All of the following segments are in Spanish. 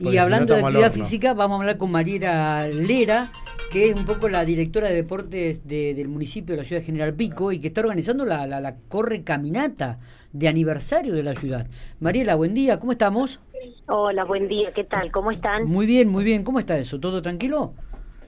Y hablando de actividad física, vamos a hablar con Mariela Lera, que es un poco la directora de deportes del municipio de la ciudad de General Pico y que está organizando la, la, corre caminata de aniversario de la ciudad. Mariela, buen día, ¿cómo estamos? Hola, buen día, ¿qué tal? ¿Cómo están? Muy bien, muy bien, ¿cómo está eso? ¿Todo tranquilo?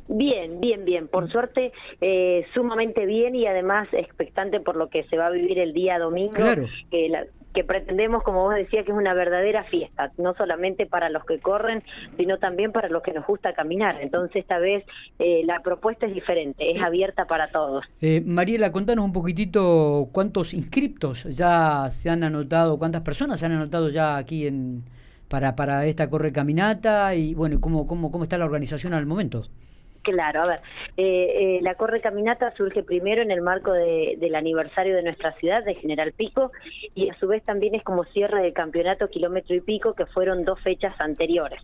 Bien, bien, bien. Por suerte, eh, sumamente bien y además expectante por lo que se va a vivir el día domingo. Claro. Que la, que pretendemos, como vos decías, que es una verdadera fiesta, no solamente para los que corren, sino también para los que nos gusta caminar. Entonces, esta vez eh, la propuesta es diferente, es abierta para todos. Eh, Mariela, contanos un poquitito cuántos inscriptos ya se han anotado, cuántas personas se han anotado ya aquí en para, para esta corre caminata y bueno, cómo, cómo, cómo está la organización al momento. Claro, a ver, eh, eh, la Corre Caminata surge primero en el marco del aniversario de nuestra ciudad, de General Pico, y a su vez también es como cierre del campeonato kilómetro y pico, que fueron dos fechas anteriores.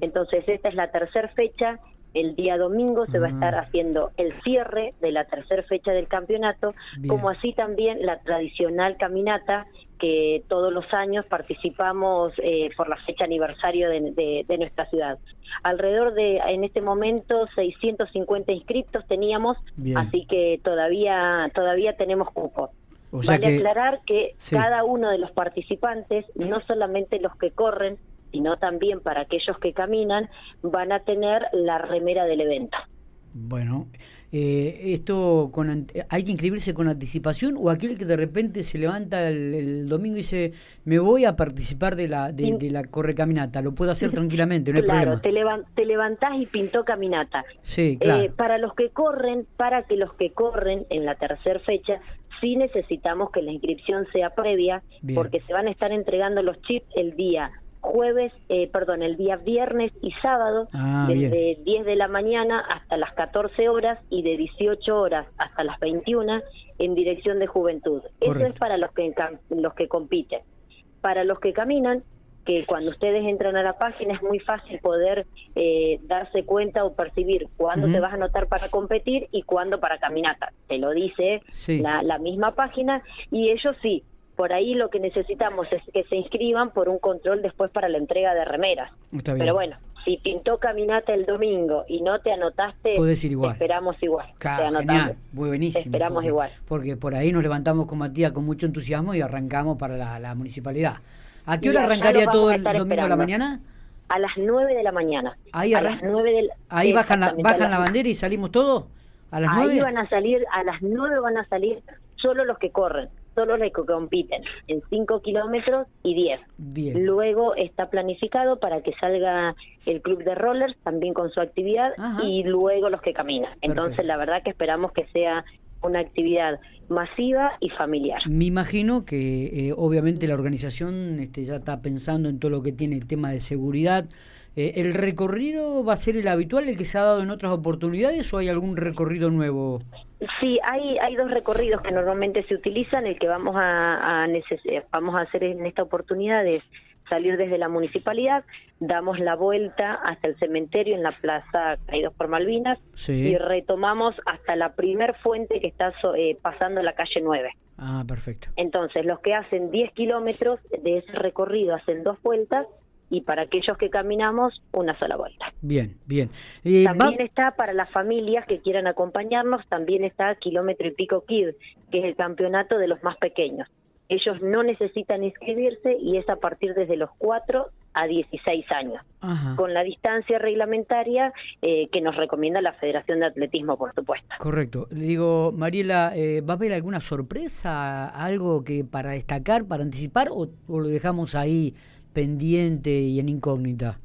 Entonces, esta es la tercera fecha. El día domingo se va a estar haciendo el cierre de la tercera fecha del campeonato, como así también la tradicional caminata que todos los años participamos eh, por la fecha aniversario de, nuestra ciudad. Alrededor de, en este momento, 650 inscriptos teníamos, así que todavía, todavía tenemos cupo. vale aclarar que cada uno de los participantes, no solamente los que corren, sino también para aquellos que caminan, van a tener la remera del evento. Bueno, eh, esto con, hay que inscribirse con anticipación o aquel que de repente se levanta el, domingo y dice me voy a participar de la de, la correcaminata, lo puedo hacer tranquilamente, no hay claro, Te, te levantás y pintó caminata. Sí, claro. Eh, para los que corren, para que los que corren en la tercera fecha sí necesitamos que la inscripción sea previa porque se van a estar entregando los chips el día jueves, eh, perdón, el día viernes y sábado, ah, desde 10 de la mañana hasta las 14 horas y de 18 horas hasta las 21 en dirección de juventud. Eso es para los que, los que compiten. Para los que caminan, que cuando ustedes entran a la página es muy fácil poder eh, darse cuenta o percibir cuándo te vas a anotar para competir y cuándo para caminata. Te lo dice la, la misma página y ellos sí, por ahí lo que necesitamos es que se inscriban por un control después para la entrega de remeras. Pero bueno, si pintó caminata el domingo y no te anotaste, igual. esperamos igual. genial, muy buenísimo. esperamos igual. Porque por ahí nos levantamos con Matías con mucho entusiasmo y arrancamos para la, municipalidad. ¿A qué hora arrancaría todo el domingo a la mañana? A las 9 de la mañana. Ahí, a las 9 del, ahí bajan, la, bajan la bandera y salimos todos. A las ahí van a salir, a las 9 van a salir solo los que corren solo los que compiten en 5 kilómetros y 10. Luego está planificado para que salga el club de rollers también con su actividad y luego los que caminan. Entonces la verdad que esperamos que sea una actividad masiva y familiar. Me imagino que eh, obviamente la organización este, ya está pensando en todo lo que tiene el tema de seguridad. Eh, ¿El recorrido va a ser el habitual, el que se ha dado en otras oportunidades o hay algún recorrido nuevo? Sí, hay, hay dos recorridos que normalmente se utilizan. El que vamos a, a vamos a hacer en esta oportunidad es salir desde la municipalidad, damos la vuelta hasta el cementerio en la plaza Caídos por Malvinas y retomamos hasta la primer fuente que está eh, pasando la calle 9. Ah, perfecto. Entonces, los que hacen 10 kilómetros de ese recorrido hacen dos vueltas y para aquellos que caminamos una sola vuelta. Bien, bien. también está para las familias que quieran acompañarnos, también está Kilómetro y Pico Kid, que es el campeonato de los más pequeños. Ellos no necesitan inscribirse y es a partir desde los 4 a 16 años, con la distancia reglamentaria eh, que nos recomienda la Federación de Atletismo, por supuesto. Correcto. Le digo, Mariela, eh, ¿va a haber alguna sorpresa, algo que para destacar, para anticipar, o lo dejamos ahí pendiente y en incógnita?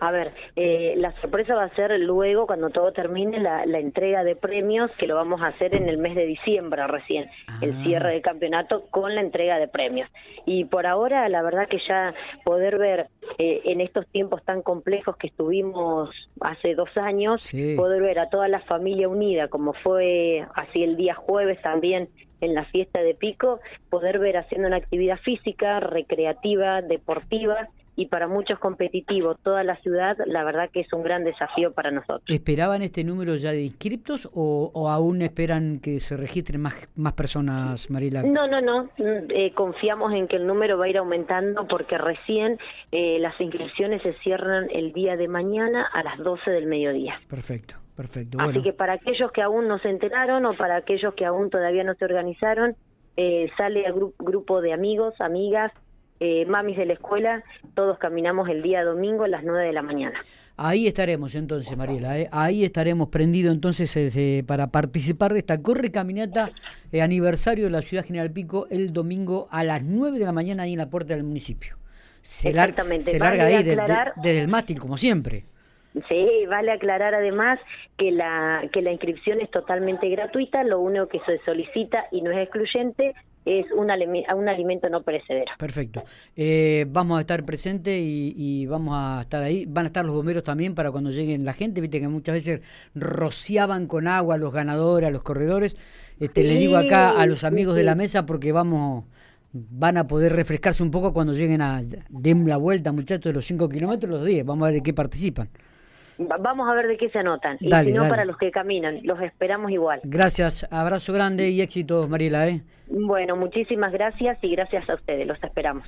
A ver, eh, la sorpresa va a ser luego, cuando todo termine, la, entrega de premios, que lo vamos a hacer en el mes de diciembre recién, el ah. cierre del campeonato con la entrega de premios. Y por ahora, la verdad que ya poder ver eh, en estos tiempos tan complejos que estuvimos hace dos años, poder ver a toda la familia unida, como fue así el día jueves también en la fiesta de Pico, poder ver haciendo una actividad física, recreativa, deportiva, y para muchos competitivo toda la ciudad, la verdad que es un gran desafío para nosotros. ¿Esperaban este número ya de inscriptos o, aún esperan que se registren más, más personas, Marila? No, no, no. Eh, confiamos en que el número va a ir aumentando porque recién eh, las inscripciones se cierran el día de mañana a las 12 del mediodía. Perfecto. Perfecto. Así que para aquellos que aún no se enteraron o para aquellos que aún todavía no se organizaron, eh, sale a grupo de amigos, amigas, eh, mamis de la escuela, todos caminamos el día domingo a las 9 de la mañana. Ahí estaremos entonces, Mariela, ¿eh? ahí estaremos prendidos entonces para participar de esta corre caminata aniversario de la Ciudad General Pico el domingo a las 9 de la mañana ahí en la puerta del municipio. Se, se larga ahí desde el mástil, como siempre. Sí, vale aclarar además que la, que la inscripción es totalmente gratuita, lo único que se solicita y no es excluyente es un, un alimento no perecedero. Perfecto. Eh, vamos a estar presentes y, vamos a estar ahí. Van a estar los bomberos también para cuando lleguen la gente. Viste que muchas veces rociaban con agua a los ganadores, a los corredores. Este, Le digo acá a los amigos de la mesa porque vamos van a poder refrescarse un poco cuando lleguen a den la vuelta, muchachos, de los 5 kilómetros los 10. Vamos a ver qué participan. Vamos a ver de qué se anotan. y si no, para los que caminan, los esperamos igual. Gracias, abrazo grande y éxitos, Mariela. ¿eh? Bueno, muchísimas gracias y gracias a ustedes, los esperamos.